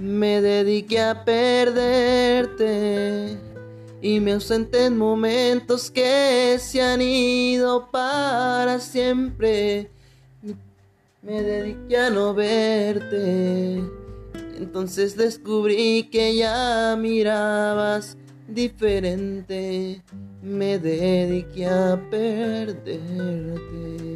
Me dediqué a perderte y me ausenté en momentos que se han ido para siempre. Me dediqué a no verte. Entonces descubrí que ya mirabas diferente. Me dediqué a perderte.